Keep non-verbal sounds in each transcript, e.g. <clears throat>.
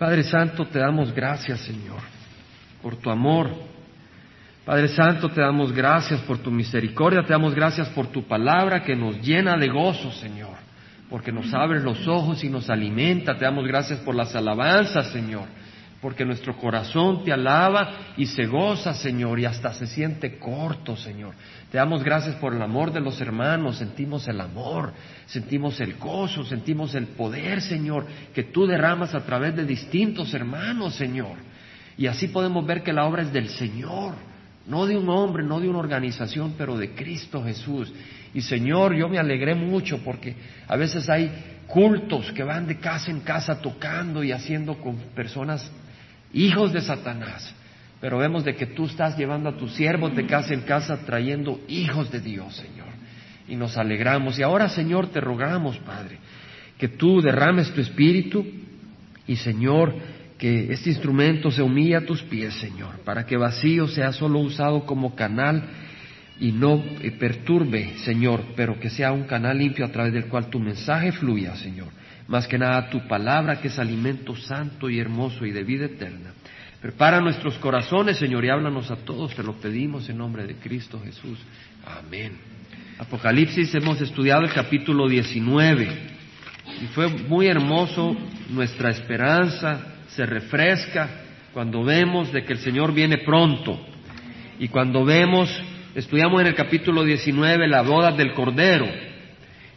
Padre Santo, te damos gracias, Señor, por tu amor. Padre Santo, te damos gracias por tu misericordia, te damos gracias por tu palabra que nos llena de gozo, Señor, porque nos abre los ojos y nos alimenta. Te damos gracias por las alabanzas, Señor, porque nuestro corazón te alaba y se goza, Señor, y hasta se siente corto, Señor. Te damos gracias por el amor de los hermanos, sentimos el amor, sentimos el gozo, sentimos el poder, Señor, que tú derramas a través de distintos hermanos, Señor. Y así podemos ver que la obra es del Señor, no de un hombre, no de una organización, pero de Cristo Jesús. Y Señor, yo me alegré mucho porque a veces hay cultos que van de casa en casa tocando y haciendo con personas hijos de Satanás. Pero vemos de que tú estás llevando a tus siervos de casa en casa trayendo hijos de Dios, Señor. Y nos alegramos. Y ahora, Señor, te rogamos, Padre, que tú derrames tu espíritu y, Señor, que este instrumento se humille a tus pies, Señor, para que vacío sea solo usado como canal y no perturbe, Señor, pero que sea un canal limpio a través del cual tu mensaje fluya, Señor. Más que nada tu palabra, que es alimento santo y hermoso y de vida eterna. Prepara nuestros corazones, Señor, y háblanos a todos, te lo pedimos en nombre de Cristo Jesús. Amén. Apocalipsis hemos estudiado el capítulo 19 y fue muy hermoso, nuestra esperanza se refresca cuando vemos de que el Señor viene pronto y cuando vemos, estudiamos en el capítulo 19 la boda del Cordero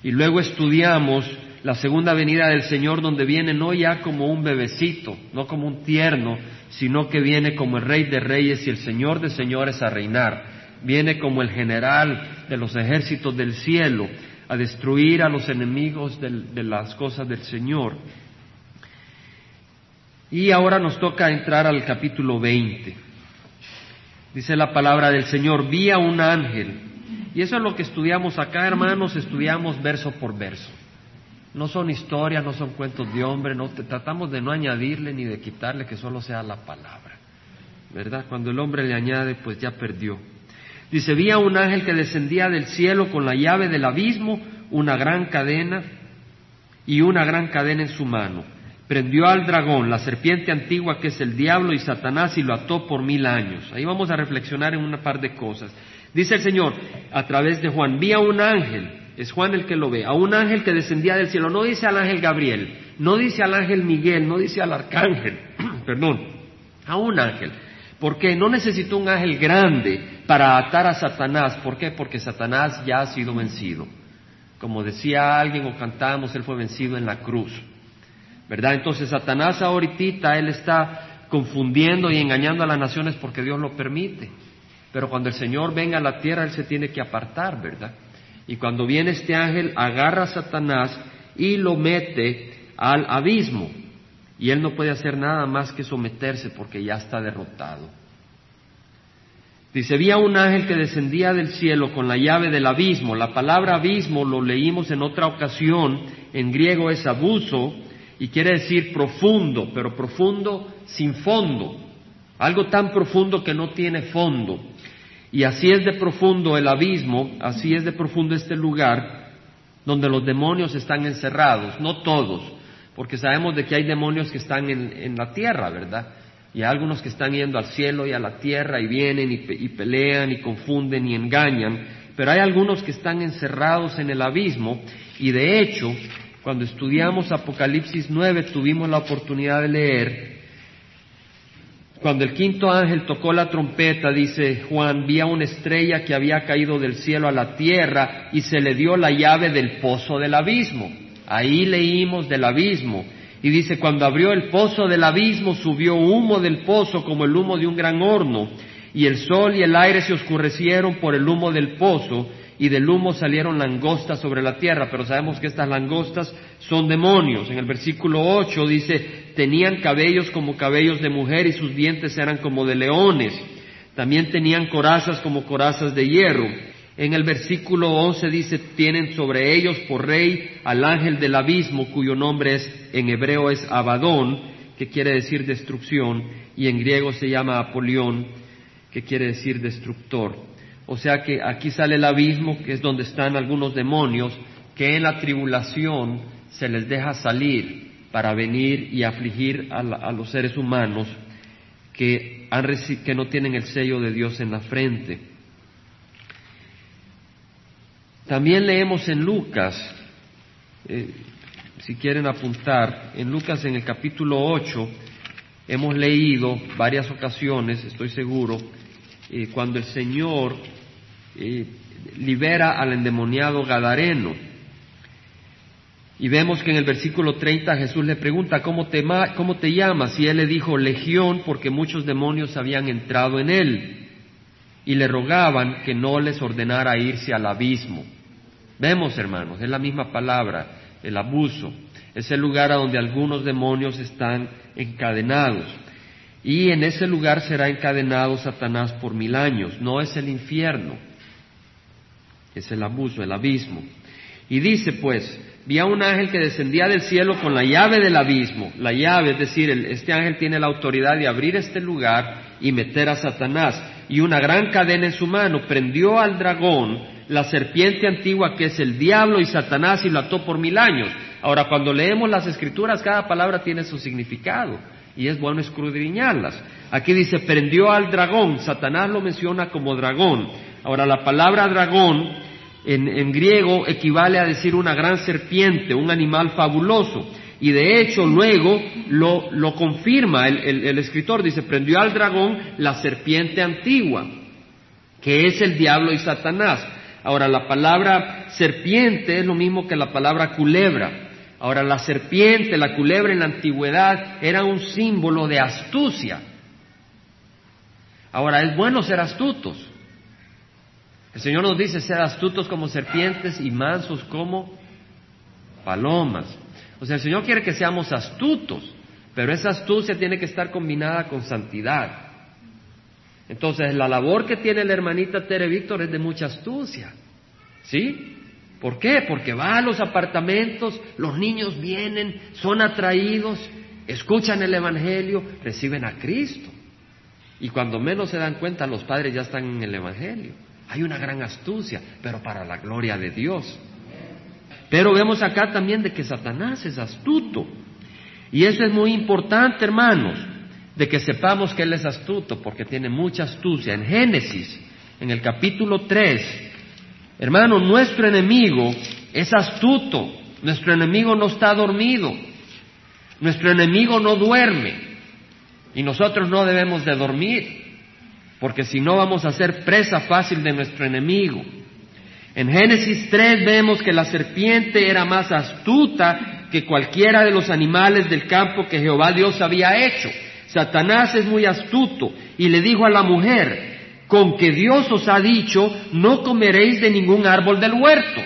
y luego estudiamos la segunda venida del Señor donde viene no ya como un bebecito, no como un tierno, sino que viene como el Rey de Reyes y el Señor de Señores a reinar. Viene como el general de los ejércitos del cielo a destruir a los enemigos de las cosas del Señor. Y ahora nos toca entrar al capítulo 20. Dice la palabra del Señor, vi a un ángel. Y eso es lo que estudiamos acá, hermanos, estudiamos verso por verso. No son historias, no son cuentos de hombre, no tratamos de no añadirle ni de quitarle, que solo sea la palabra. ¿Verdad? Cuando el hombre le añade, pues ya perdió. Dice, vi a un ángel que descendía del cielo con la llave del abismo, una gran cadena y una gran cadena en su mano. Prendió al dragón, la serpiente antigua que es el diablo y Satanás, y lo ató por mil años. Ahí vamos a reflexionar en una par de cosas. Dice el Señor, a través de Juan, vi a un ángel es Juan el que lo ve, a un ángel que descendía del cielo, no dice al ángel Gabriel, no dice al ángel Miguel, no dice al arcángel, <clears throat> perdón, a un ángel. Porque no necesitó un ángel grande para atar a Satanás. ¿Por qué? Porque Satanás ya ha sido vencido. Como decía alguien o cantábamos, él fue vencido en la cruz. ¿Verdad? Entonces Satanás ahorita, él está confundiendo y engañando a las naciones porque Dios lo permite. Pero cuando el Señor venga a la tierra, él se tiene que apartar, ¿verdad? Y cuando viene este ángel, agarra a Satanás y lo mete al abismo. Y él no puede hacer nada más que someterse porque ya está derrotado. Dice, había un ángel que descendía del cielo con la llave del abismo. La palabra abismo lo leímos en otra ocasión, en griego es abuso y quiere decir profundo, pero profundo sin fondo. Algo tan profundo que no tiene fondo. Y así es de profundo el abismo, así es de profundo este lugar donde los demonios están encerrados, no todos, porque sabemos de que hay demonios que están en, la tierra, ¿verdad? Y hay algunos que están yendo al cielo y a la tierra y vienen y, y pelean y confunden y engañan, pero hay algunos que están encerrados en el abismo y de hecho, cuando estudiamos Apocalipsis 9 tuvimos la oportunidad de leer cuando el quinto ángel tocó la trompeta, dice Juan, vi una estrella que había caído del cielo a la tierra y se le dio la llave del pozo del abismo. Ahí leímos del abismo. Y dice, cuando abrió el pozo del abismo, subió humo del pozo como el humo de un gran horno, y el sol y el aire se oscurecieron por el humo del pozo, y del humo salieron langostas sobre la tierra, pero sabemos que estas langostas son demonios. En el versículo 8 dice, tenían cabellos como cabellos de mujer y sus dientes eran como de leones. También tenían corazas como corazas de hierro. En el versículo 11 dice, tienen sobre ellos por rey al ángel del abismo, cuyo nombre es, en hebreo es Abadón, que quiere decir destrucción, y en griego se llama Apolión, que quiere decir destructor. O sea que aquí sale el abismo, que es donde están algunos demonios, que en la tribulación se les deja salir para venir y afligir a, los seres humanos que, han, que no tienen el sello de Dios en la frente. También leemos en Lucas, eh, si quieren apuntar, en Lucas en el capítulo 8 hemos leído varias ocasiones, estoy seguro, cuando el Señor eh, libera al endemoniado Gadareno. Y vemos que en el versículo 30 Jesús le pregunta, ¿cómo te, ¿cómo te llamas? Y él le dijo, Legión, porque muchos demonios habían entrado en él. Y le rogaban que no les ordenara irse al abismo. Vemos, hermanos, es la misma palabra, el abuso. Es el lugar a donde algunos demonios están encadenados. Y en ese lugar será encadenado Satanás por mil años. No es el infierno, es el abuso, el abismo. Y dice pues, vi a un ángel que descendía del cielo con la llave del abismo. La llave, es decir, este ángel tiene la autoridad de abrir este lugar y meter a Satanás. Y una gran cadena en su mano prendió al dragón, la serpiente antigua que es el diablo y Satanás y lo ató por mil años. Ahora, cuando leemos las escrituras, cada palabra tiene su significado y es bueno escudriñarlas. Aquí dice, prendió al dragón, Satanás lo menciona como dragón. Ahora, la palabra dragón en, griego equivale a decir una gran serpiente, un animal fabuloso. Y de hecho luego lo, confirma el, el, escritor, dice, prendió al dragón la serpiente antigua, que es el diablo y Satanás. Ahora, la palabra serpiente es lo mismo que la palabra culebra. Ahora, la serpiente, la culebra en la antigüedad era un símbolo de astucia. Ahora, es bueno ser astutos. El Señor nos dice ser astutos como serpientes y mansos como palomas. O sea, el Señor quiere que seamos astutos, pero esa astucia tiene que estar combinada con santidad. Entonces, la labor que tiene la hermanita Tere Víctor es de mucha astucia. ¿Sí? ¿Por qué? Porque va a los apartamentos, los niños vienen, son atraídos, escuchan el Evangelio, reciben a Cristo. Y cuando menos se dan cuenta, los padres ya están en el Evangelio. Hay una gran astucia, pero para la gloria de Dios. Pero vemos acá también de que Satanás es astuto. Y eso es muy importante, hermanos, de que sepamos que Él es astuto, porque tiene mucha astucia. En Génesis, en el capítulo 3, Hermano, nuestro enemigo es astuto, nuestro enemigo no está dormido, nuestro enemigo no duerme y nosotros no debemos de dormir, porque si no vamos a ser presa fácil de nuestro enemigo. En Génesis 3 vemos que la serpiente era más astuta que cualquiera de los animales del campo que Jehová Dios había hecho. Satanás es muy astuto y le dijo a la mujer, con que Dios os ha dicho, no comeréis de ningún árbol del huerto.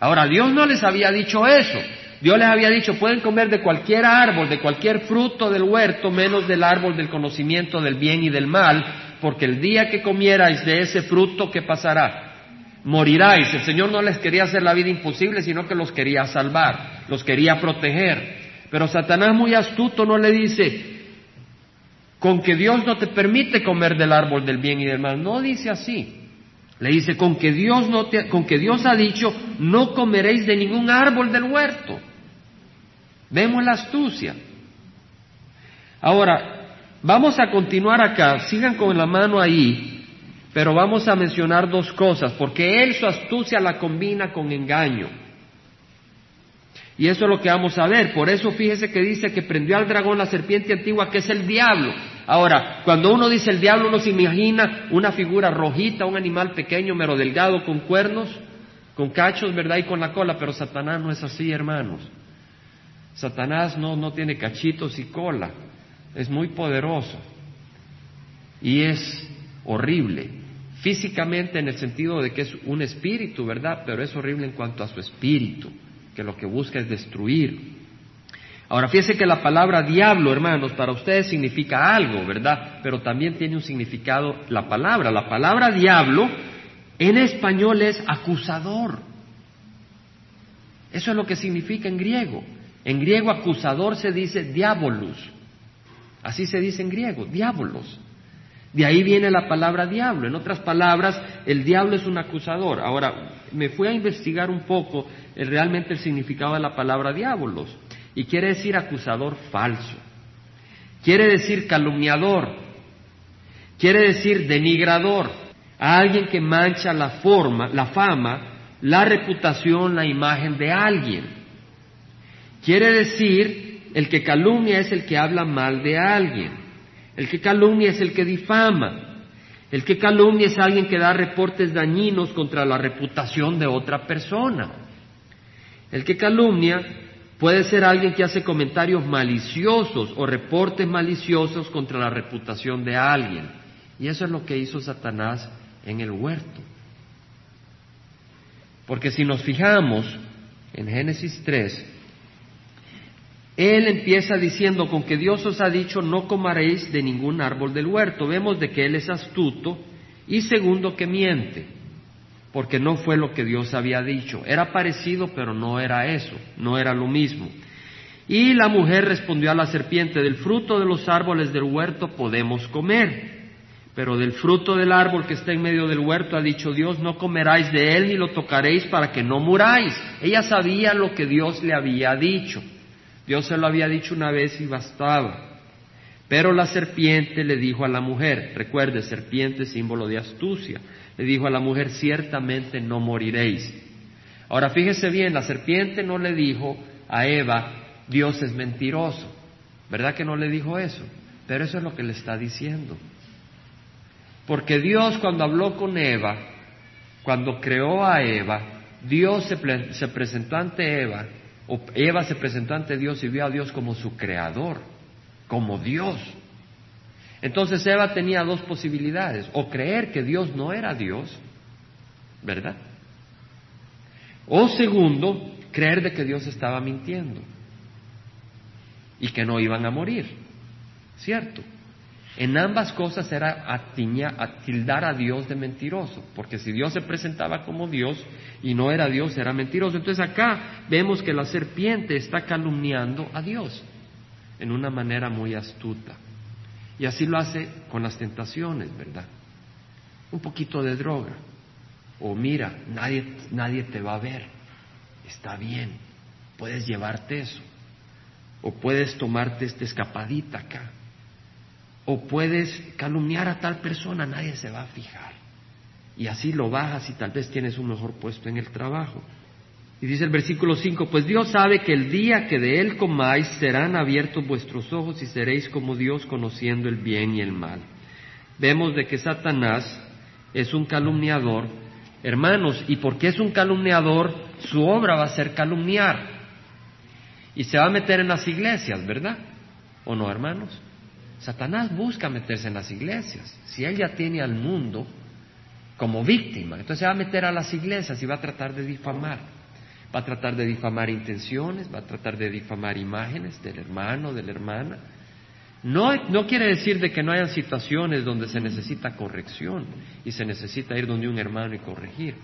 Ahora, Dios no les había dicho eso. Dios les había dicho, pueden comer de cualquier árbol, de cualquier fruto del huerto, menos del árbol del conocimiento del bien y del mal, porque el día que comierais de ese fruto, ¿qué pasará? Moriráis. El Señor no les quería hacer la vida imposible, sino que los quería salvar, los quería proteger. Pero Satanás muy astuto no le dice, con que Dios no te permite comer del árbol del bien y del mal. No dice así. Le dice, con que Dios, no te, con que Dios ha dicho, no comeréis de ningún árbol del huerto. Vemos la astucia. Ahora, vamos a continuar acá, sigan con la mano ahí, pero vamos a mencionar dos cosas, porque él su astucia la combina con engaño. Y eso es lo que vamos a ver. Por eso fíjese que dice que prendió al dragón la serpiente antigua, que es el diablo. Ahora, cuando uno dice el diablo, uno se imagina una figura rojita, un animal pequeño, mero delgado, con cuernos, con cachos, ¿verdad? Y con la cola. Pero Satanás no es así, hermanos. Satanás no, no tiene cachitos y cola. Es muy poderoso. Y es horrible. Físicamente en el sentido de que es un espíritu, ¿verdad? Pero es horrible en cuanto a su espíritu que lo que busca es destruir. Ahora, fíjese que la palabra diablo, hermanos, para ustedes significa algo, ¿verdad? Pero también tiene un significado la palabra. La palabra diablo en español es acusador. Eso es lo que significa en griego. En griego acusador se dice diabolus. Así se dice en griego, diabolos. De ahí viene la palabra diablo. En otras palabras, el diablo es un acusador. Ahora, me fui a investigar un poco realmente el significado de la palabra diabolos. Y quiere decir acusador falso, quiere decir calumniador, quiere decir denigrador, a alguien que mancha la forma, la fama, la reputación, la imagen de alguien. Quiere decir, el que calumnia es el que habla mal de alguien, el que calumnia es el que difama, el que calumnia es alguien que da reportes dañinos contra la reputación de otra persona. El que calumnia puede ser alguien que hace comentarios maliciosos o reportes maliciosos contra la reputación de alguien. Y eso es lo que hizo Satanás en el huerto. Porque si nos fijamos en Génesis 3, él empieza diciendo, con que Dios os ha dicho, no comaréis de ningún árbol del huerto. Vemos de que Él es astuto y segundo que miente, porque no fue lo que Dios había dicho. Era parecido, pero no era eso, no era lo mismo. Y la mujer respondió a la serpiente, del fruto de los árboles del huerto podemos comer, pero del fruto del árbol que está en medio del huerto ha dicho Dios, no comeráis de él ni lo tocaréis para que no muráis. Ella sabía lo que Dios le había dicho. Dios se lo había dicho una vez y bastaba. Pero la serpiente le dijo a la mujer, recuerde, serpiente símbolo de astucia, le dijo a la mujer, ciertamente no moriréis. Ahora fíjese bien, la serpiente no le dijo a Eva, Dios es mentiroso. ¿Verdad que no le dijo eso? Pero eso es lo que le está diciendo. Porque Dios cuando habló con Eva, cuando creó a Eva, Dios se, se presentó ante Eva Eva se presentó ante Dios y vio a Dios como su creador, como Dios. Entonces Eva tenía dos posibilidades, o creer que Dios no era Dios, ¿verdad? O segundo, creer de que Dios estaba mintiendo y que no iban a morir, ¿cierto? En ambas cosas era tildar a Dios de mentiroso, porque si Dios se presentaba como Dios y no era Dios, era mentiroso. Entonces acá vemos que la serpiente está calumniando a Dios en una manera muy astuta. Y así lo hace con las tentaciones, ¿verdad? Un poquito de droga. O mira, nadie, nadie te va a ver. Está bien, puedes llevarte eso. O puedes tomarte esta escapadita acá o puedes calumniar a tal persona, nadie se va a fijar. Y así lo bajas y tal vez tienes un mejor puesto en el trabajo. Y dice el versículo 5, pues Dios sabe que el día que de Él comáis serán abiertos vuestros ojos y seréis como Dios conociendo el bien y el mal. Vemos de que Satanás es un calumniador. Hermanos, ¿y porque es un calumniador? Su obra va a ser calumniar. Y se va a meter en las iglesias, ¿verdad? ¿O no, hermanos? Satanás busca meterse en las iglesias. Si él ya tiene al mundo como víctima, entonces se va a meter a las iglesias y va a tratar de difamar. Va a tratar de difamar intenciones, va a tratar de difamar imágenes del hermano, de la hermana. No, no quiere decir de que no hayan situaciones donde se necesita corrección y se necesita ir donde un hermano y corregir.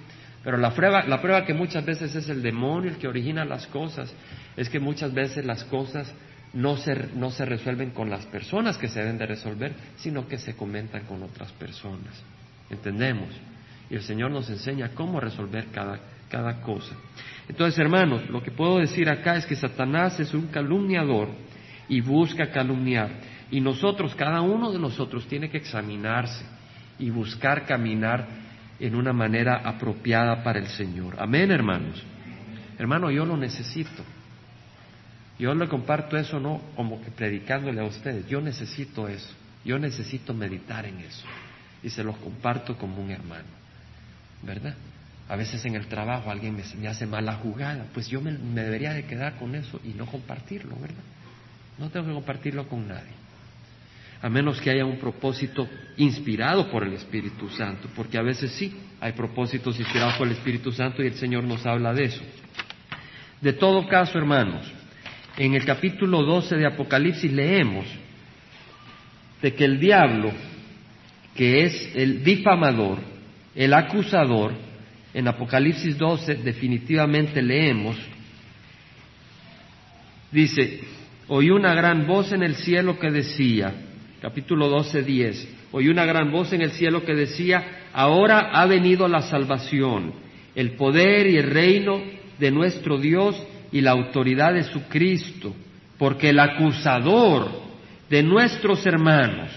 Pero la prueba, la prueba que muchas veces es el demonio el que origina las cosas, es que muchas veces las cosas no se, no se resuelven con las personas que se deben de resolver, sino que se comentan con otras personas. ¿Entendemos? Y el Señor nos enseña cómo resolver cada, cada cosa. Entonces, hermanos, lo que puedo decir acá es que Satanás es un calumniador y busca calumniar. Y nosotros, cada uno de nosotros, tiene que examinarse y buscar caminar en una manera apropiada para el Señor. Amén, hermanos. Hermano, yo lo necesito. Yo le comparto eso no como que predicándole a ustedes, yo necesito eso, yo necesito meditar en eso y se los comparto como un hermano, ¿verdad? A veces en el trabajo alguien me, hace mala jugada, pues yo me, me, debería de quedar con eso y no compartirlo, ¿verdad? No tengo que compartirlo con nadie, a menos que haya un propósito inspirado por el Espíritu Santo, porque a veces sí hay propósitos inspirados por el Espíritu Santo y el Señor nos habla de eso. De todo caso, hermanos, en el capítulo 12 de Apocalipsis leemos de que el diablo, que es el difamador, el acusador, en Apocalipsis 12 definitivamente leemos, dice, oí una gran voz en el cielo que decía, capítulo 12, 10, oí una gran voz en el cielo que decía, ahora ha venido la salvación, el poder y el reino de nuestro Dios y la autoridad de su Cristo, porque el acusador de nuestros hermanos,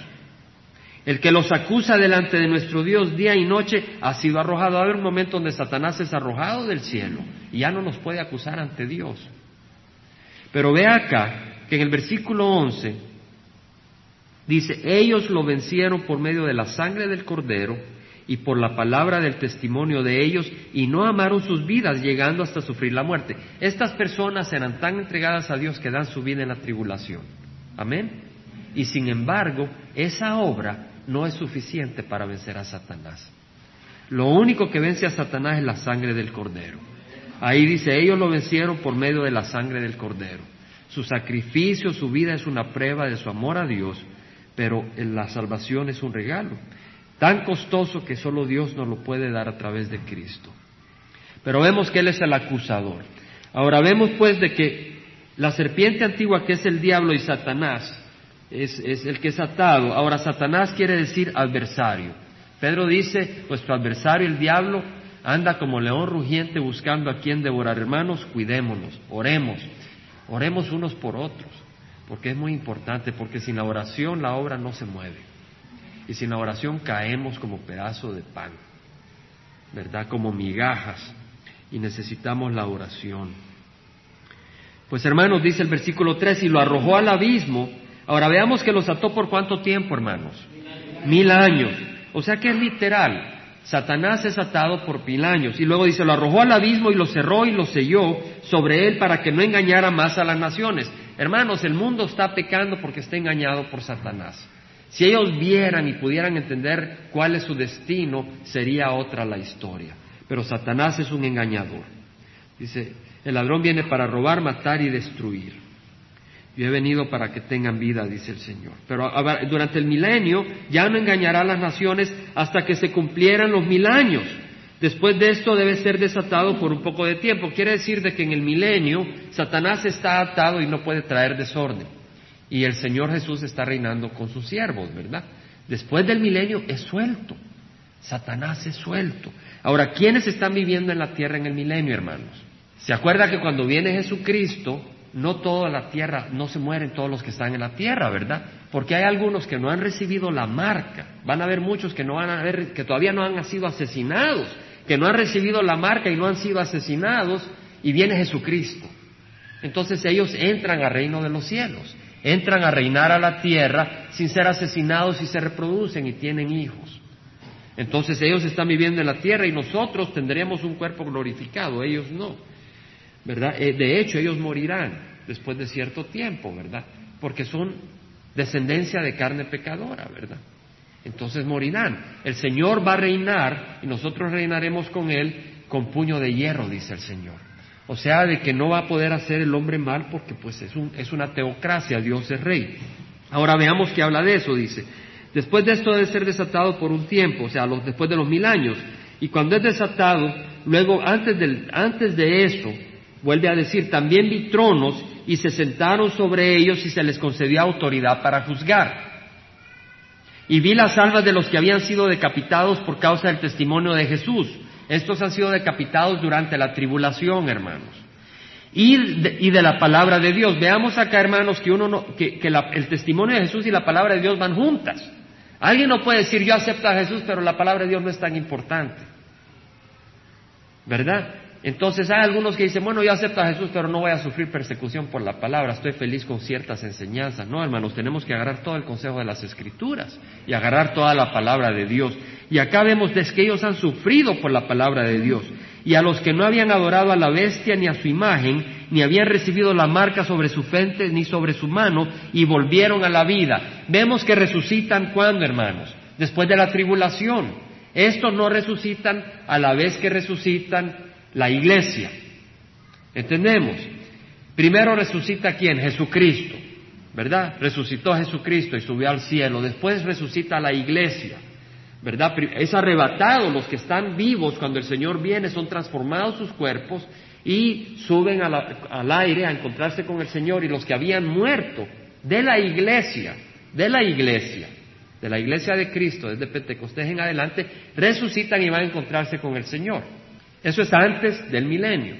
el que los acusa delante de nuestro Dios día y noche, ha sido arrojado. Va a un momento donde Satanás es arrojado del cielo y ya no nos puede acusar ante Dios. Pero ve acá que en el versículo 11 dice, ellos lo vencieron por medio de la sangre del cordero y por la palabra del testimonio de ellos y no amaron sus vidas llegando hasta sufrir la muerte. Estas personas eran tan entregadas a Dios que dan su vida en la tribulación. Amén. Y sin embargo, esa obra no es suficiente para vencer a Satanás. Lo único que vence a Satanás es la sangre del cordero. Ahí dice, ellos lo vencieron por medio de la sangre del cordero. Su sacrificio, su vida es una prueba de su amor a Dios, pero la salvación es un regalo tan costoso que solo Dios nos lo puede dar a través de Cristo. Pero vemos que Él es el acusador. Ahora vemos pues de que la serpiente antigua que es el diablo y Satanás es, el que es atado. Ahora Satanás quiere decir adversario. Pedro dice, vuestro adversario el diablo anda como león rugiente buscando a quien devorar. Hermanos, cuidémonos, oremos, oremos unos por otros, porque es muy importante, porque sin la oración la obra no se mueve. Y sin la oración caemos como pedazo de pan, ¿verdad? Como migajas. Y necesitamos la oración. Pues hermanos, dice el versículo 3, y lo arrojó al abismo. Ahora veamos que los ató por cuánto tiempo, hermanos. Mil años. O sea que es literal. Satanás es atado por mil años. Y luego dice, lo arrojó al abismo y lo cerró y lo selló sobre él para que no engañara más a las naciones. Hermanos, el mundo está pecando porque está engañado por Satanás. Si ellos vieran y pudieran entender cuál es su destino, sería otra la historia. Pero Satanás es un engañador. Dice, el ladrón viene para robar, matar y destruir. Yo he venido para que tengan vida, dice el Señor. Pero durante el milenio ya no engañará a las naciones hasta que se cumplieran los mil años. Después de esto debe ser desatado por un poco de tiempo. Quiere decir de que en el milenio Satanás está atado y no puede traer desorden y el Señor Jesús está reinando con sus siervos, ¿verdad? Después del milenio es suelto. Satanás es suelto. Ahora, ¿quiénes están viviendo en la tierra en el milenio, hermanos? ¿Se acuerda que cuando viene Jesucristo, no toda la tierra, no se mueren todos los que están en la tierra, ¿verdad? Porque hay algunos que no han recibido la marca. Van a haber muchos que no van a haber, que todavía no han sido asesinados, que no han recibido la marca y no han sido asesinados, y viene Jesucristo. Entonces ellos entran al reino de los cielos entran a reinar a la tierra sin ser asesinados y se reproducen y tienen hijos. Entonces ellos están viviendo en la tierra y nosotros tendremos un cuerpo glorificado, ellos no. ¿Verdad? Eh, de hecho, ellos morirán después de cierto tiempo, ¿verdad? Porque son descendencia de carne pecadora, ¿verdad? Entonces morirán. El Señor va a reinar y nosotros reinaremos con Él con puño de hierro, dice el Señor. O sea, de que no va a poder hacer el hombre mal porque pues es, un, es una teocracia, Dios es rey. Ahora veamos que habla de eso, dice. Después de esto debe ser desatado por un tiempo, o sea, después de los mil años. Y cuando es desatado, luego antes, del, antes de eso, vuelve a decir, también vi tronos y se sentaron sobre ellos y se les concedió autoridad para juzgar. Y vi las almas de los que habían sido decapitados por causa del testimonio de Jesús estos han sido decapitados durante la tribulación, hermanos. Y de, la palabra de Dios. Veamos acá, hermanos, que, uno que, el testimonio de Jesús y la palabra de Dios van juntas. Alguien no puede decir yo acepto a Jesús, pero la palabra de Dios no es tan importante. ¿Verdad? Entonces hay algunos que dicen, bueno, yo acepto a Jesús, pero no voy a sufrir persecución por la palabra, estoy feliz con ciertas enseñanzas. No, hermanos, tenemos que agarrar todo el consejo de las Escrituras y agarrar toda la palabra de Dios. Y acá vemos que ellos han sufrido por la palabra de Dios. Y a los que no habían adorado a la bestia ni a su imagen, ni habían recibido la marca sobre su frente ni sobre su mano, y volvieron a la vida. Vemos que resucitan cuando, hermanos? Después de la tribulación. Estos no resucitan a la vez que resucitan la iglesia. ¿Entendemos? Primero resucita quién? Jesucristo, ¿verdad? Resucitó Jesucristo y subió al cielo. Después resucita la iglesia, ¿verdad? Es arrebatado. Los que están vivos cuando el Señor viene son transformados sus cuerpos y suben al aire a encontrarse con el Señor. Y los que habían muerto de la iglesia, de la iglesia, de la iglesia de Cristo, desde Pentecostés en adelante, resucitan y van a encontrarse con el Señor. Eso es antes del milenio.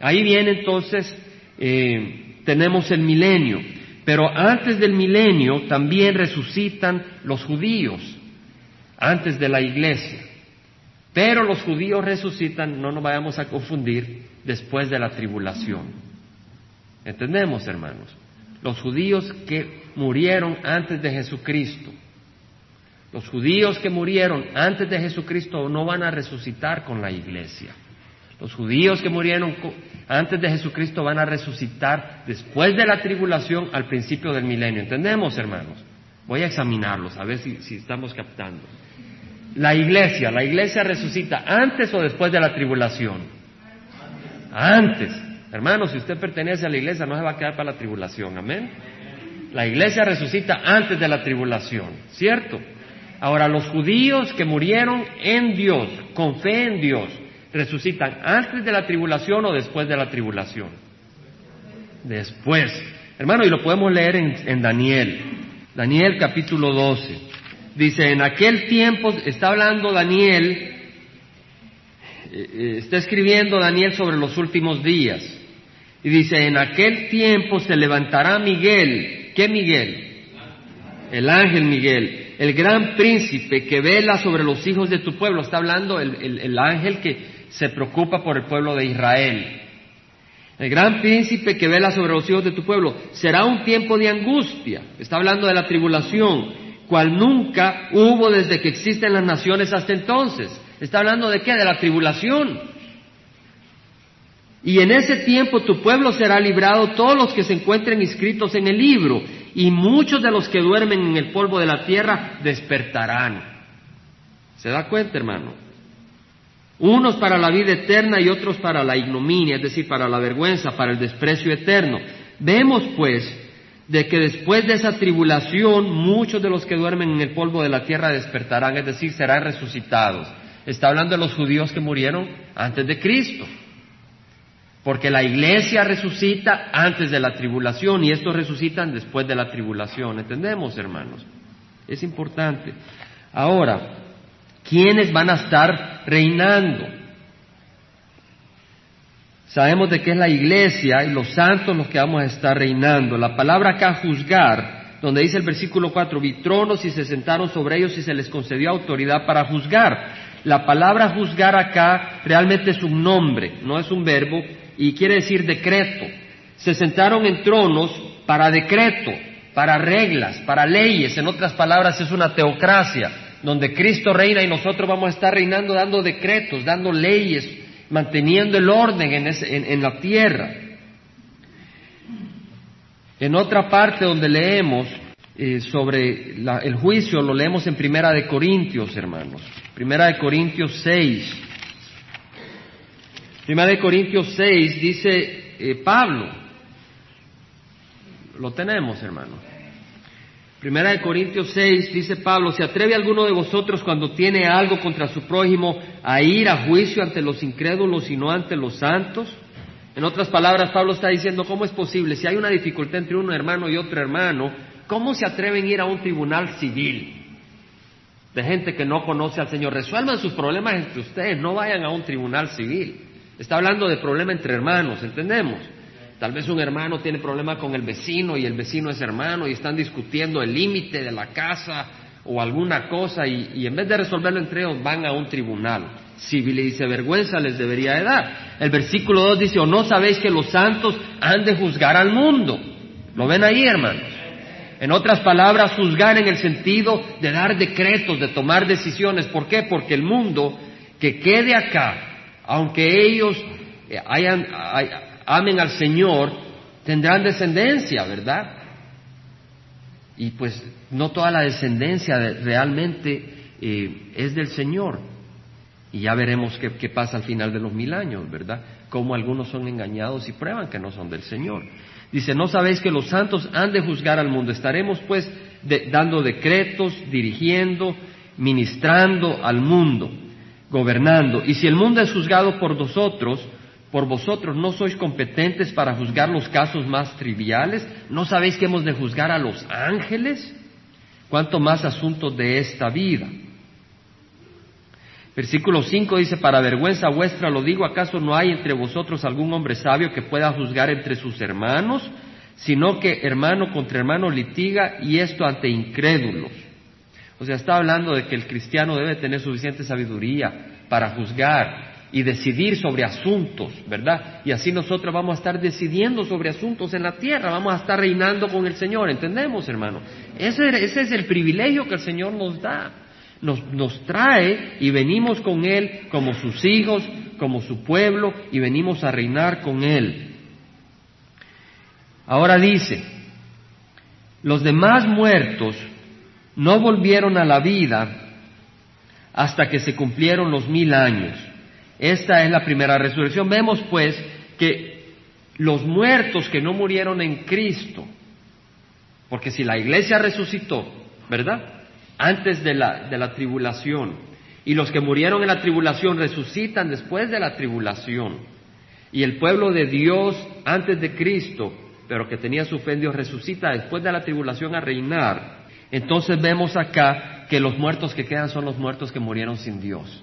Ahí viene entonces, eh, tenemos el milenio, pero antes del milenio también resucitan los judíos, antes de la iglesia. Pero los judíos resucitan, no nos vayamos a confundir, después de la tribulación. ¿Entendemos, hermanos? Los judíos que murieron antes de Jesucristo, los judíos que murieron antes de Jesucristo no van a resucitar con la iglesia. Los judíos que murieron antes de Jesucristo van a resucitar después de la tribulación al principio del milenio. ¿Entendemos, hermanos? Voy a examinarlos, a ver si, estamos captando. La iglesia, la iglesia resucita antes o después de la tribulación. Antes. Hermanos, si usted pertenece a la iglesia no se va a quedar para la tribulación. Amén. La iglesia resucita antes de la tribulación, ¿cierto? Ahora, los judíos que murieron en Dios, con fe en Dios, resucitan antes de la tribulación o después de la tribulación. Después. Hermano, y lo podemos leer en, Daniel. Daniel capítulo 12. Dice, en aquel tiempo, está hablando Daniel, eh, eh, está escribiendo Daniel sobre los últimos días. Y dice, en aquel tiempo se levantará Miguel. ¿Qué Miguel? El ángel Miguel el gran príncipe que vela sobre los hijos de tu pueblo. Está hablando el, ángel que se preocupa por el pueblo de Israel. El gran príncipe que vela sobre los hijos de tu pueblo. Será un tiempo de angustia. Está hablando de la tribulación, cual nunca hubo desde que existen las naciones hasta entonces. Está hablando de qué? De la tribulación. Y en ese tiempo tu pueblo será librado todos los que se encuentren inscritos en el libro, y muchos de los que duermen en el polvo de la tierra despertarán. ¿Se da cuenta, hermano? Unos para la vida eterna y otros para la ignominia, es decir, para la vergüenza, para el desprecio eterno. Vemos, pues, de que después de esa tribulación muchos de los que duermen en el polvo de la tierra despertarán, es decir, serán resucitados. Está hablando de los judíos que murieron antes de Cristo. Porque la iglesia resucita antes de la tribulación y estos resucitan después de la tribulación. ¿Entendemos, hermanos? Es importante. Ahora, ¿quiénes van a estar reinando? Sabemos de que es la iglesia y los santos los que vamos a estar reinando. La palabra acá juzgar, donde dice el versículo 4, vi tronos y se sentaron sobre ellos y se les concedió autoridad para juzgar. La palabra juzgar acá realmente es un nombre, no es un verbo, y quiere decir decreto. Se sentaron en tronos para decreto, para reglas, para leyes. En otras palabras, es una teocracia donde Cristo reina y nosotros vamos a estar reinando dando decretos, dando leyes, manteniendo el orden en, la tierra. En otra parte donde leemos eh, sobre el juicio, lo leemos en Primera de Corintios, hermanos. Primera de Corintios 6. Primera de Corintios 6 dice eh, Pablo, lo tenemos hermano. Primera de Corintios 6 dice Pablo, ¿se atreve alguno de vosotros cuando tiene algo contra su prójimo a ir a juicio ante los incrédulos y no ante los santos? En otras palabras, Pablo está diciendo, ¿cómo es posible? Si hay una dificultad entre un hermano y otro hermano, ¿cómo se atreven a ir a un tribunal civil? De gente que no conoce al Señor. Resuelvan sus problemas entre ustedes, no vayan a un tribunal civil. Está hablando de problema entre hermanos, ¿entendemos? Tal vez un hermano tiene problema con el vecino y el vecino es hermano y están discutiendo el límite de la casa o alguna cosa y, en vez de resolverlo entre ellos van a un tribunal civil y dice vergüenza les debería de dar. El versículo 2 dice, o no sabéis que los santos han de juzgar al mundo. ¿Lo ven ahí, hermanos? En otras palabras, juzgar en el sentido de dar decretos, de tomar decisiones. ¿Por qué? Porque el mundo que quede acá aunque ellos eh, hayan, amen al Señor, tendrán descendencia, ¿verdad? Y pues no toda la descendencia realmente eh, es del Señor. Y ya veremos qué, pasa al final de los mil años, ¿verdad? Cómo algunos son engañados y prueban que no son del Señor. Dice, no sabéis que los santos han de juzgar al mundo. Estaremos pues dando decretos, dirigiendo, ministrando al mundo gobernando. Y si el mundo es juzgado por vosotros, por vosotros no sois competentes para juzgar los casos más triviales, ¿no sabéis que hemos de juzgar a los ángeles? ¿Cuánto más asuntos de esta vida? Versículo 5 dice, para vergüenza vuestra lo digo, ¿acaso no hay entre vosotros algún hombre sabio que pueda juzgar entre sus hermanos? Sino que hermano contra hermano litiga y esto ante incrédulos. O sea, está hablando de que el cristiano debe tener suficiente sabiduría para juzgar y decidir sobre asuntos, ¿verdad? Y así nosotros vamos a estar decidiendo sobre asuntos en la tierra, vamos a estar reinando con el Señor, ¿entendemos, hermano? Ese, ese es el privilegio que el Señor nos da. Nos, nos trae y venimos con Él como sus hijos, como su pueblo, y venimos a reinar con Él. Ahora dice, los demás muertos no volvieron a la vida hasta que se cumplieron los mil años. Esta es la primera resurrección. Vemos pues que los muertos que no murieron en Cristo, porque si la iglesia resucitó, ¿verdad? Antes de la, de la tribulación, y los que murieron en la tribulación resucitan después de la tribulación, y el pueblo de Dios antes de Cristo, pero que tenía su fe en Dios, resucita después de la tribulación a reinar, entonces vemos acá que los muertos que quedan son los muertos que murieron sin Dios.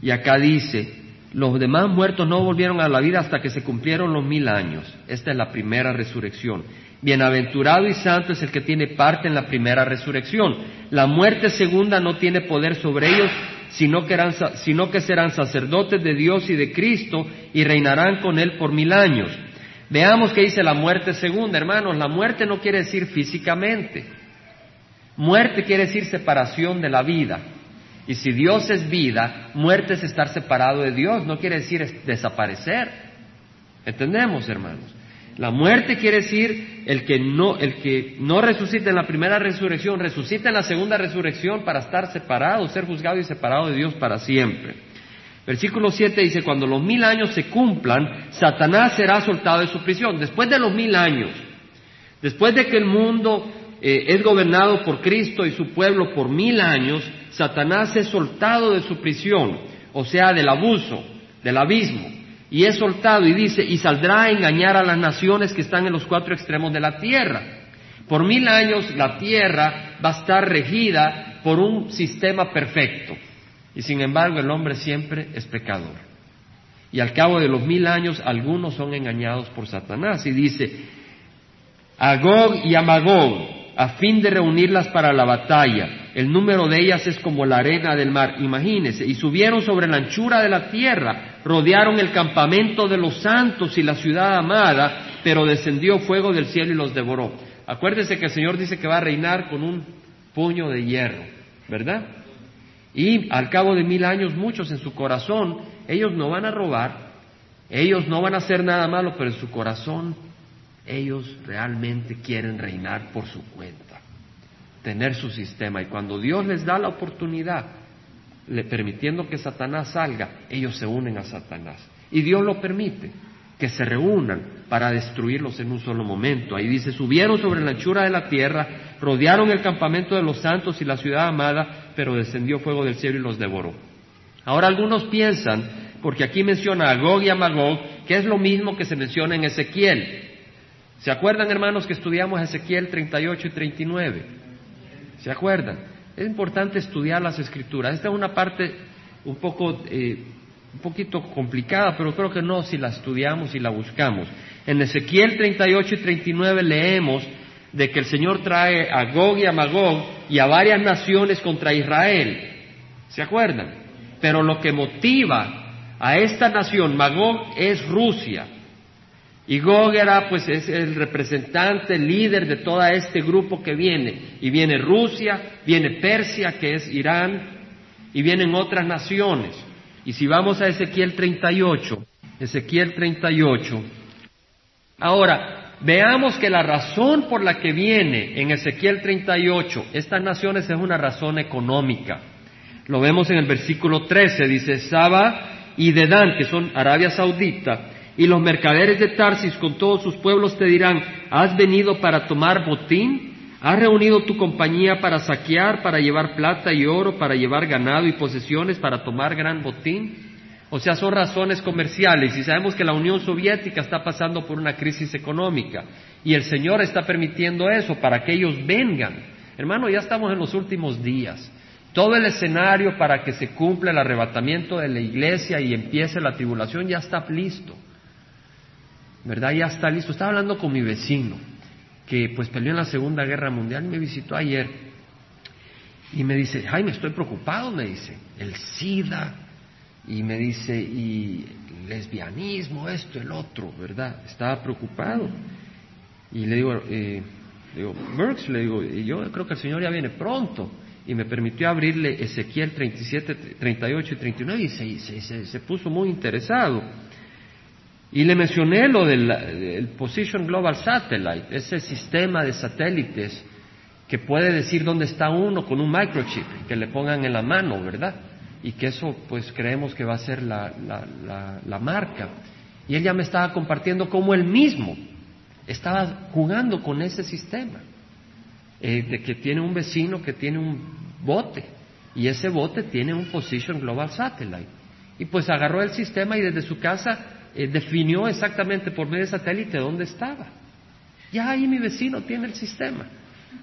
Y acá dice, los demás muertos no volvieron a la vida hasta que se cumplieron los mil años. Esta es la primera resurrección. Bienaventurado y santo es el que tiene parte en la primera resurrección. La muerte segunda no tiene poder sobre ellos, sino que, serán sacerdotes de Dios y de Cristo y reinarán con Él por mil años. Veamos qué dice la muerte segunda, hermanos. La muerte no quiere decir físicamente. Muerte quiere decir separación de la vida. Y si Dios es vida, muerte es estar separado de Dios, no quiere decir desaparecer. ¿Entendemos, hermanos? La muerte quiere decir el que no, resucita en la primera resurrección, resucita en la segunda resurrección para estar separado, ser juzgado y separado de Dios para siempre. Versículo 7 dice, cuando los mil años se cumplan, Satanás será soltado de su prisión. Después de los mil años, después de que el mundo eh, es gobernado por Cristo y su pueblo por mil años, Satanás es soltado de su prisión, o sea, del abuso, del abismo, y es soltado y dice, y saldrá a engañar a las naciones que están en los cuatro extremos de la tierra. Por mil años la tierra va a estar regida por un sistema perfecto. Y sin embargo el hombre siempre es pecador. Y al cabo de los mil años algunos son engañados por Satanás. Y dice, Agog y Amagog, a fin de reunirlas para la batalla. El número de ellas es como la arena del mar, imagínense. Y subieron sobre la anchura de la tierra, rodearon el campamento de los santos y la ciudad amada, pero descendió fuego del cielo y los devoró. Acuérdense que el Señor dice que va a reinar con un puño de hierro, ¿verdad? Y al cabo de mil años, muchos en su corazón, ellos no van a robar, ellos no van a hacer nada malo, pero en su corazón ellos realmente quieren reinar por su cuenta, tener su sistema. Y cuando Dios les da la oportunidad, le permitiendo que Satanás salga, ellos se unen a Satanás. Y Dios lo permite, que se reúnan para destruirlos en un solo momento. Ahí dice, subieron sobre la anchura de la tierra, rodearon el campamento de los santos y la ciudad amada, pero descendió fuego del cielo y los devoró. Ahora algunos piensan, porque aquí menciona a Gog y a Magog, que es lo mismo que se menciona en Ezequiel. ¿Se acuerdan, hermanos, que estudiamos Ezequiel 38 y 39? ¿Se acuerdan? Es importante estudiar las escrituras. Esta es una parte un poco eh, un poquito complicada, pero creo que no si la estudiamos y la buscamos. En Ezequiel 38 y 39 leemos de que el Señor trae a Gog y a Magog y a varias naciones contra Israel. ¿Se acuerdan? Pero lo que motiva a esta nación, Magog, es Rusia. Y Gog era, pues, es el representante, el líder de todo este grupo que viene. Y viene Rusia, viene Persia, que es Irán, y vienen otras naciones. Y si vamos a Ezequiel 38, Ezequiel 38, ahora veamos que la razón por la que viene en Ezequiel 38 estas naciones es una razón económica. Lo vemos en el versículo 13, dice Saba y Dedán, que son Arabia Saudita, y los mercaderes de Tarsis con todos sus pueblos te dirán, ¿has venido para tomar botín? ¿Has reunido tu compañía para saquear, para llevar plata y oro, para llevar ganado y posesiones, para tomar gran botín? O sea, son razones comerciales y sabemos que la Unión Soviética está pasando por una crisis económica y el Señor está permitiendo eso para que ellos vengan. Hermano, ya estamos en los últimos días. Todo el escenario para que se cumpla el arrebatamiento de la iglesia y empiece la tribulación ya está listo. ¿Verdad? Ya está listo. Estaba hablando con mi vecino, que pues peleó en la Segunda Guerra Mundial y me visitó ayer. Y me dice, Jaime, estoy preocupado, me dice, el SIDA, y me dice, y lesbianismo, esto, el otro, ¿verdad? Estaba preocupado. Y le digo, eh, le digo, Merckx, le digo, yo creo que el Señor ya viene pronto y me permitió abrirle Ezequiel 37, 38 y 39 y se, se, puso muy interesado. Y le mencioné lo del Position Global Satellite, ese sistema de satélites que puede decir dónde está uno con un microchip, que le pongan en la mano, ¿verdad? Y que eso pues creemos que va a ser la, la, la marca. Y él ya me estaba compartiendo cómo él mismo estaba jugando con ese sistema. Eh, de que tiene un vecino que tiene un bote y ese bote tiene un Position Global Satellite. Y pues agarró el sistema y desde su casa eh, definió exactamente por medio de satélite dónde estaba. Ya ahí mi vecino tiene el sistema,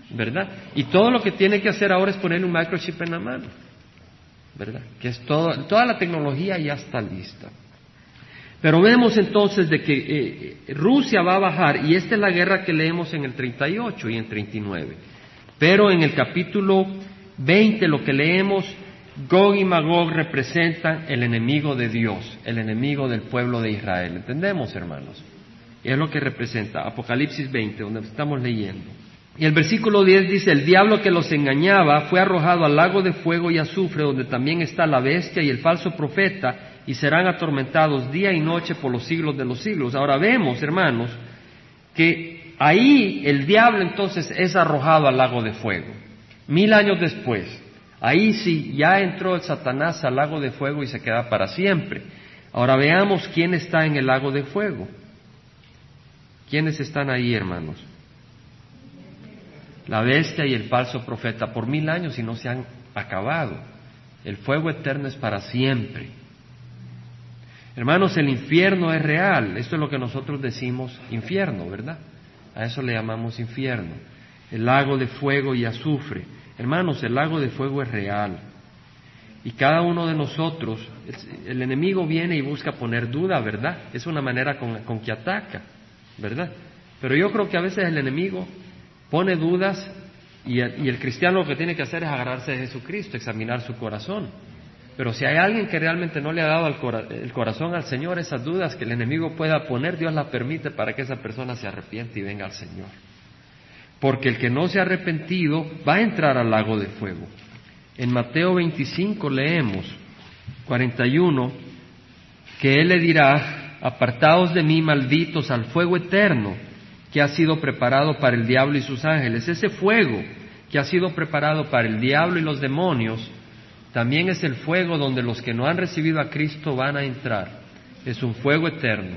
¿verdad? Y todo lo que tiene que hacer ahora es ponerle un microchip en la mano, ¿verdad? Que es todo, toda la tecnología ya está lista. Pero vemos entonces de que eh, Rusia va a bajar y esta es la guerra que leemos en el 38 y en 39. Pero en el capítulo 20 lo que leemos, Gog y Magog representan el enemigo de Dios, el enemigo del pueblo de Israel. ¿Entendemos, hermanos? Es lo que representa Apocalipsis 20, donde estamos leyendo. Y el versículo 10 dice, el diablo que los engañaba fue arrojado al lago de fuego y azufre, donde también está la bestia y el falso profeta, y serán atormentados día y noche por los siglos de los siglos. Ahora vemos, hermanos, que ahí el diablo entonces es arrojado al lago de fuego. Mil años después, ahí sí ya entró el Satanás al lago de fuego y se queda para siempre. Ahora veamos quién está en el lago de fuego. ¿Quiénes están ahí, hermanos? La bestia y el falso profeta por mil años y no se han acabado. El fuego eterno es para siempre. Hermanos, el infierno es real. Esto es lo que nosotros decimos infierno, ¿verdad? A eso le llamamos infierno. El lago de fuego y azufre. Hermanos, el lago de fuego es real. Y cada uno de nosotros, el enemigo viene y busca poner duda, ¿verdad? Es una manera con, que ataca, ¿verdad? Pero yo creo que a veces el enemigo pone dudas y y el cristiano lo que tiene que hacer es agarrarse de Jesucristo, examinar su corazón. Pero si hay alguien que realmente no le ha dado el corazón al Señor, esas dudas que el enemigo pueda poner, Dios las permite para que esa persona se arrepiente y venga al Señor. Porque el que no se ha arrepentido va a entrar al lago de fuego. En Mateo 25 leemos 41 que Él le dirá, apartaos de mí malditos al fuego eterno que ha sido preparado para el diablo y sus ángeles. Ese fuego que ha sido preparado para el diablo y los demonios también es el fuego donde los que no han recibido a Cristo van a entrar. Es un fuego eterno.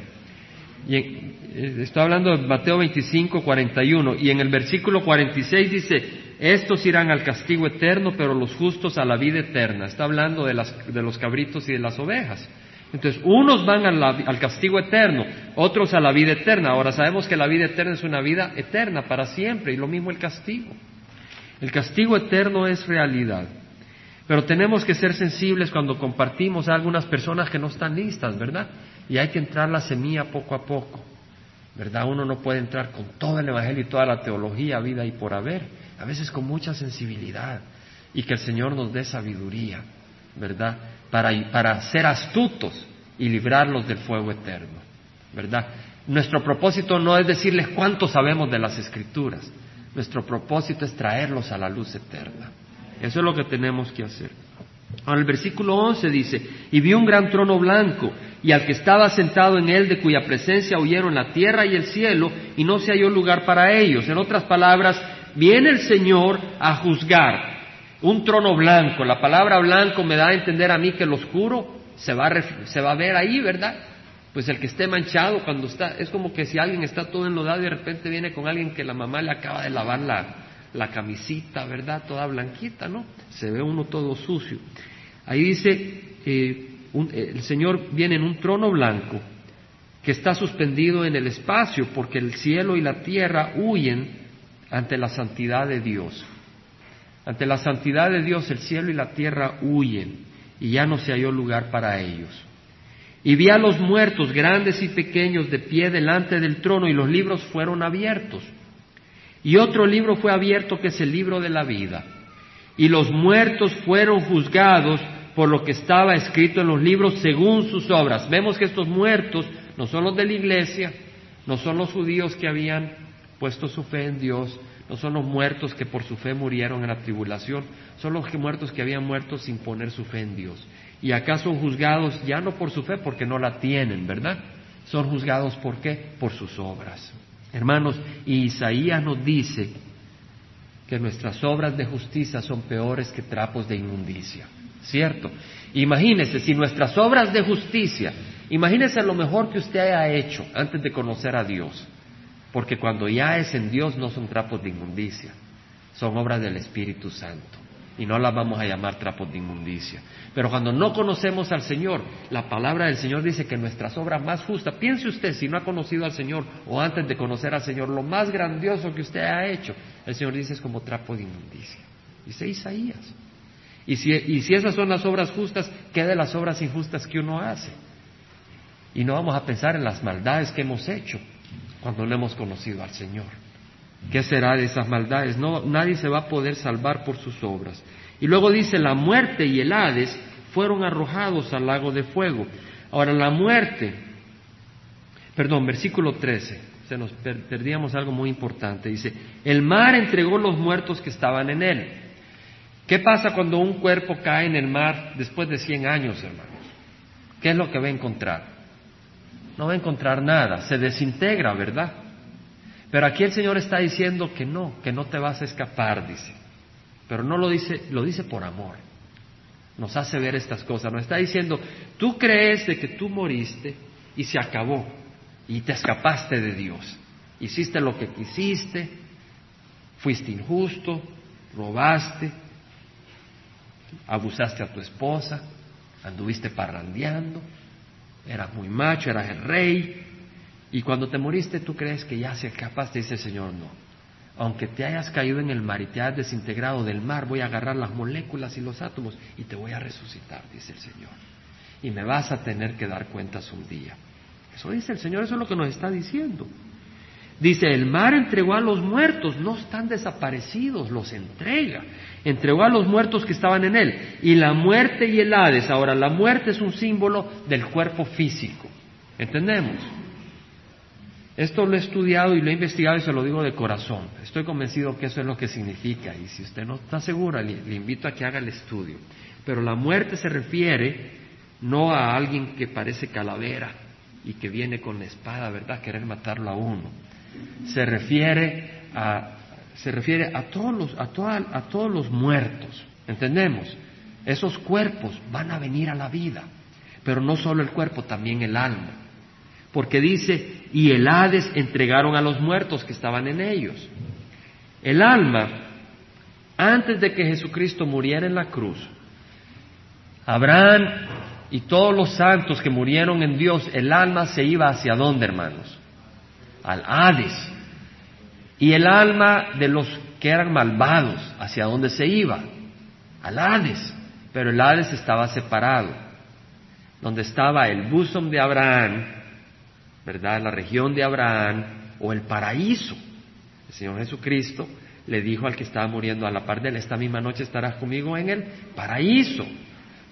Y eh, estoy hablando de Mateo 25, 41. Y en el versículo 46 dice, estos irán al castigo eterno, pero los justos a la vida eterna. Está hablando de, las, de los cabritos y de las ovejas. Entonces, unos van al castigo eterno, otros a la vida eterna. Ahora sabemos que la vida eterna es una vida eterna para siempre y lo mismo el castigo. El castigo eterno es realidad. Pero tenemos que ser sensibles cuando compartimos a algunas personas que no están listas, ¿verdad? Y hay que entrar la semilla poco a poco, ¿verdad? Uno no puede entrar con todo el Evangelio y toda la teología, vida y por haber, a veces con mucha sensibilidad y que el Señor nos dé sabiduría, ¿verdad? Para, para ser astutos y librarlos del fuego eterno, ¿verdad? Nuestro propósito no es decirles cuánto sabemos de las Escrituras, nuestro propósito es traerlos a la luz eterna. Eso es lo que tenemos que hacer. Ahora el versículo 11 dice, y vi un gran trono blanco, y al que estaba sentado en él, de cuya presencia huyeron la tierra y el cielo, y no se halló lugar para ellos. En otras palabras, viene el Señor a juzgar. Un trono blanco, la palabra blanco me da a entender a mí que el oscuro se va a, se va a ver ahí, ¿verdad? Pues el que esté manchado cuando está, es como que si alguien está todo enlodado y de repente viene con alguien que la mamá le acaba de lavar la, la camisita, ¿verdad? Toda blanquita, ¿no? Se ve uno todo sucio. Ahí dice, eh, el Señor viene en un trono blanco que está suspendido en el espacio porque el cielo y la tierra huyen ante la santidad de Dios. Ante la santidad de Dios el cielo y la tierra huyen y ya no se halló lugar para ellos. Y vi a los muertos, grandes y pequeños, de pie delante del trono y los libros fueron abiertos. Y otro libro fue abierto que es el libro de la vida. Y los muertos fueron juzgados por lo que estaba escrito en los libros según sus obras. Vemos que estos muertos no son los de la iglesia, no son los judíos que habían puesto su fe en Dios, no son los muertos que por su fe murieron en la tribulación, son los muertos que habían muerto sin poner su fe en Dios. Y acá son juzgados ya no por su fe, porque no la tienen, ¿verdad? Son juzgados por qué? Por sus obras. Hermanos, y Isaías nos dice que nuestras obras de justicia son peores que trapos de inmundicia. ¿Cierto? Imagínese, si nuestras obras de justicia, imagínese lo mejor que usted haya hecho antes de conocer a Dios. Porque cuando ya es en Dios no son trapos de inmundicia, son obras del Espíritu Santo. Y no las vamos a llamar trapos de inmundicia. Pero cuando no conocemos al Señor, la palabra del Señor dice que nuestras obras más justas, piense usted si no ha conocido al Señor o antes de conocer al Señor, lo más grandioso que usted ha hecho, el Señor dice es como trapo de inmundicia. Dice Isaías. Y si, y si esas son las obras justas, ¿qué de las obras injustas que uno hace? Y no vamos a pensar en las maldades que hemos hecho, cuando no hemos conocido al Señor. ¿Qué será de esas maldades? No, nadie se va a poder salvar por sus obras. Y luego dice, la muerte y el Hades fueron arrojados al lago de fuego. Ahora, la muerte, perdón, versículo 13, se nos perdíamos algo muy importante. Dice, el mar entregó los muertos que estaban en él. ¿Qué pasa cuando un cuerpo cae en el mar después de 100 años, hermanos? ¿Qué es lo que va a encontrar? no va a encontrar nada, se desintegra, ¿verdad? Pero aquí el Señor está diciendo que no, que no te vas a escapar, dice. Pero no lo dice, lo dice por amor. Nos hace ver estas cosas. Nos está diciendo, tú crees de que tú moriste y se acabó y te escapaste de Dios. Hiciste lo que quisiste, fuiste injusto, robaste, abusaste a tu esposa, anduviste parrandeando, eras muy macho, eras el rey, y cuando te moriste tú crees que ya se capaz, te dice el Señor, no. Aunque te hayas caído en el mar y te hayas desintegrado del mar, voy a agarrar las moléculas y los átomos y te voy a resucitar, dice el Señor. Y me vas a tener que dar cuentas un día. Eso dice el Señor, eso es lo que nos está diciendo. Dice, el mar entregó a los muertos, no están desaparecidos, los entrega. Entregó a los muertos que estaban en él. Y la muerte y el Hades, ahora la muerte es un símbolo del cuerpo físico. ¿Entendemos? Esto lo he estudiado y lo he investigado y se lo digo de corazón. Estoy convencido que eso es lo que significa. Y si usted no está segura, le, invito a que haga el estudio. Pero la muerte se refiere no a alguien que parece calavera y que viene con la espada, ¿verdad?, querer matarlo a uno se refiere a, se refiere a todos los, a, a todos los muertos. ¿Entendemos? Esos cuerpos van a venir a la vida, pero no solo el cuerpo, también el alma. Porque dice, y el Hades entregaron a los muertos que estaban en ellos. El alma, antes de que Jesucristo muriera en la cruz, Abraham y todos los santos que murieron en Dios, el alma se iba hacia dónde, hermanos? Al Hades. Y el alma de los que eran malvados, ¿hacia dónde se iba? Al Hades. Pero el Hades estaba separado. Donde estaba el bosom de Abraham, ¿verdad? La región de Abraham o el paraíso. El Señor Jesucristo le dijo al que estaba muriendo a la par de él, esta misma noche estarás conmigo en el paraíso.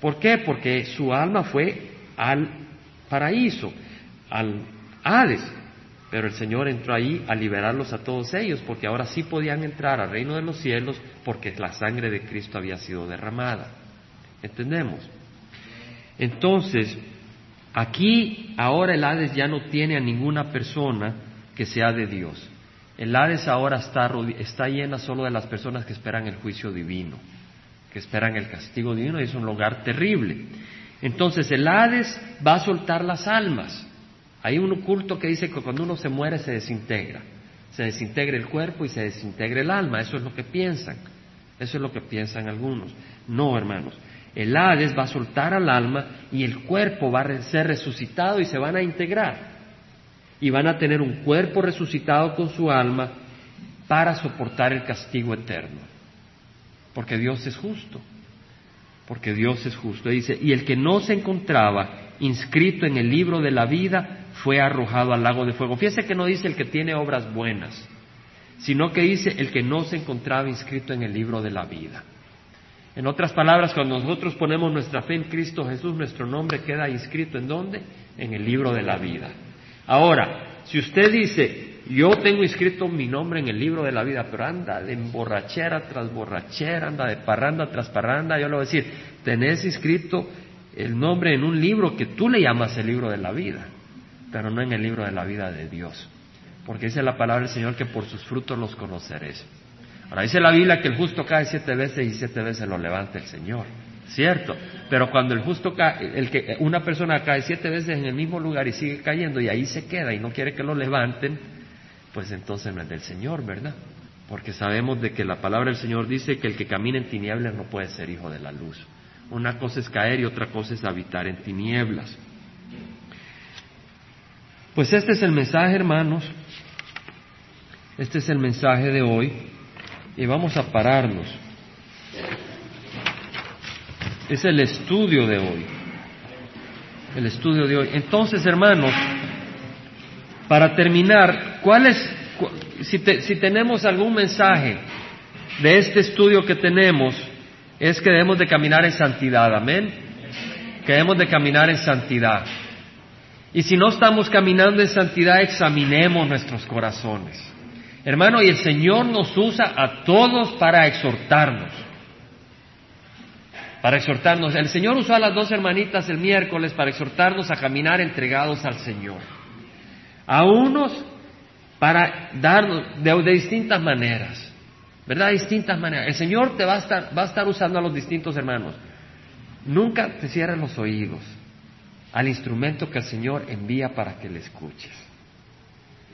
¿Por qué? Porque su alma fue al paraíso, al Hades. Pero el Señor entró ahí a liberarlos a todos ellos, porque ahora sí podían entrar al reino de los cielos porque la sangre de Cristo había sido derramada. ¿Entendemos? Entonces, aquí ahora el Hades ya no tiene a ninguna persona que sea de Dios. El Hades ahora está, está llena solo de las personas que esperan el juicio divino, que esperan el castigo divino y es un lugar terrible. Entonces el Hades va a soltar las almas. Hay un culto que dice que cuando uno se muere se desintegra. Se desintegra el cuerpo y se desintegra el alma. Eso es lo que piensan. Eso es lo que piensan algunos. No, hermanos. El Hades va a soltar al alma y el cuerpo va a ser resucitado y se van a integrar. Y van a tener un cuerpo resucitado con su alma para soportar el castigo eterno. porque Dios es justo, porque Dios es justo. Dice, y el que no se encontraba inscrito en el libro de la vida fue arrojado al lago de fuego. Fíjese que no dice el que tiene obras buenas, sino que dice el que no se encontraba inscrito en el libro de la vida. En otras palabras, cuando nosotros ponemos nuestra fe en Cristo Jesús, nuestro nombre queda inscrito en dónde? En el libro de la vida. Ahora, si usted dice, yo tengo inscrito mi nombre en el libro de la vida, pero anda de borrachera tras borrachera, anda de parranda tras parranda, yo le voy a decir, tenés inscrito el nombre en un libro que tú le llamas el libro de la vida, pero no en el libro de la vida de Dios. Porque dice la palabra del Señor que por sus frutos los conoceréis. Ahora dice la Biblia que el justo cae siete veces y siete veces lo levanta el Señor. Cierto, pero cuando el justo cae, el que una persona cae siete veces en el mismo lugar y sigue cayendo y ahí se queda y no quiere que lo levanten, pues entonces no es del Señor, ¿verdad? Porque sabemos de que la palabra del Señor dice que el que camina en tinieblas no puede ser hijo de la luz. Una cosa es caer y otra cosa es habitar en tinieblas. Pues este es el mensaje, hermanos. Este es el mensaje de hoy y vamos a pararnos. Es el estudio de hoy. El estudio de hoy. Entonces, hermanos, para terminar, ¿cuál es, si, si tenemos algún mensaje de este estudio que tenemos, es que debemos de caminar en santidad, amén. Que debemos de caminar en santidad. Y si no estamos caminando en santidad, examinemos nuestros corazones. Hermano, y el Señor nos usa a todos para exhortarnos. Para exhortarnos. El Señor usó a las dos hermanitas el miércoles para exhortarnos a caminar entregados al Señor. A unos para darnos de, distintas maneras. ¿Verdad? Distintas maneras. El Señor te va a, estar, va a estar usando a los distintos hermanos. Nunca te cierres los oídos al instrumento que el Señor envía para que le escuches.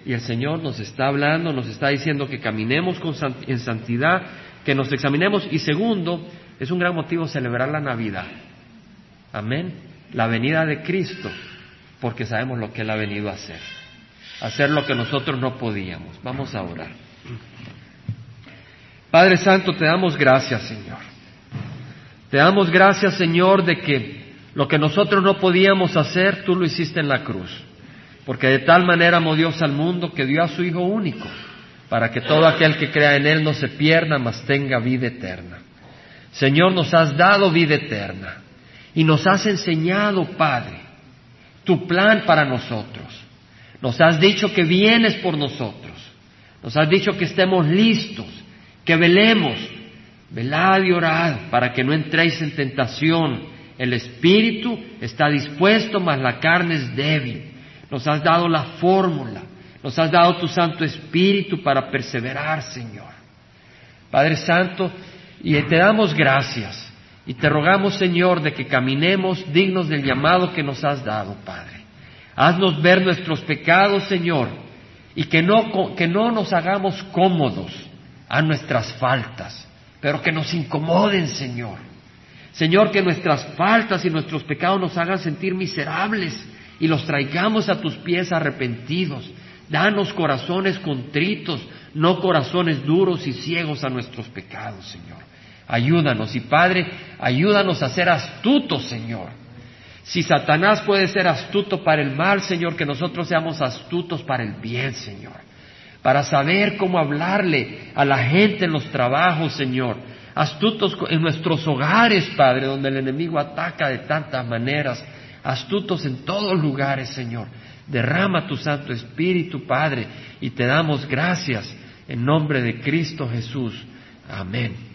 Y el Señor nos está hablando, nos está diciendo que caminemos en santidad, que nos examinemos. Y segundo, es un gran motivo celebrar la Navidad. Amén. La venida de Cristo, porque sabemos lo que Él ha venido a hacer. Hacer lo que nosotros no podíamos. Vamos a orar. Padre Santo, te damos gracias, Señor. Te damos gracias, Señor, de que lo que nosotros no podíamos hacer, tú lo hiciste en la cruz. Porque de tal manera amó Dios al mundo que dio a su Hijo único, para que todo aquel que crea en Él no se pierda, mas tenga vida eterna. Señor, nos has dado vida eterna y nos has enseñado, Padre, tu plan para nosotros. Nos has dicho que vienes por nosotros. Nos has dicho que estemos listos, que velemos. Velad y orad para que no entréis en tentación. El espíritu está dispuesto, mas la carne es débil nos has dado la fórmula, nos has dado tu Santo Espíritu para perseverar, Señor. Padre Santo, y te damos gracias y te rogamos, Señor, de que caminemos dignos del llamado que nos has dado, Padre. Haznos ver nuestros pecados, Señor, y que no, que no nos hagamos cómodos a nuestras faltas, pero que nos incomoden, Señor. Señor, que nuestras faltas y nuestros pecados nos hagan sentir miserables y los traigamos a tus pies arrepentidos. Danos corazones contritos, no corazones duros y ciegos a nuestros pecados, Señor. Ayúdanos y Padre, ayúdanos a ser astutos, Señor. Si Satanás puede ser astuto para el mal, Señor, que nosotros seamos astutos para el bien, Señor. Para saber cómo hablarle a la gente en los trabajos, Señor. Astutos en nuestros hogares, Padre, donde el enemigo ataca de tantas maneras astutos en todos lugares, Señor. Derrama tu Santo Espíritu, Padre, y te damos gracias en nombre de Cristo Jesús. Amén.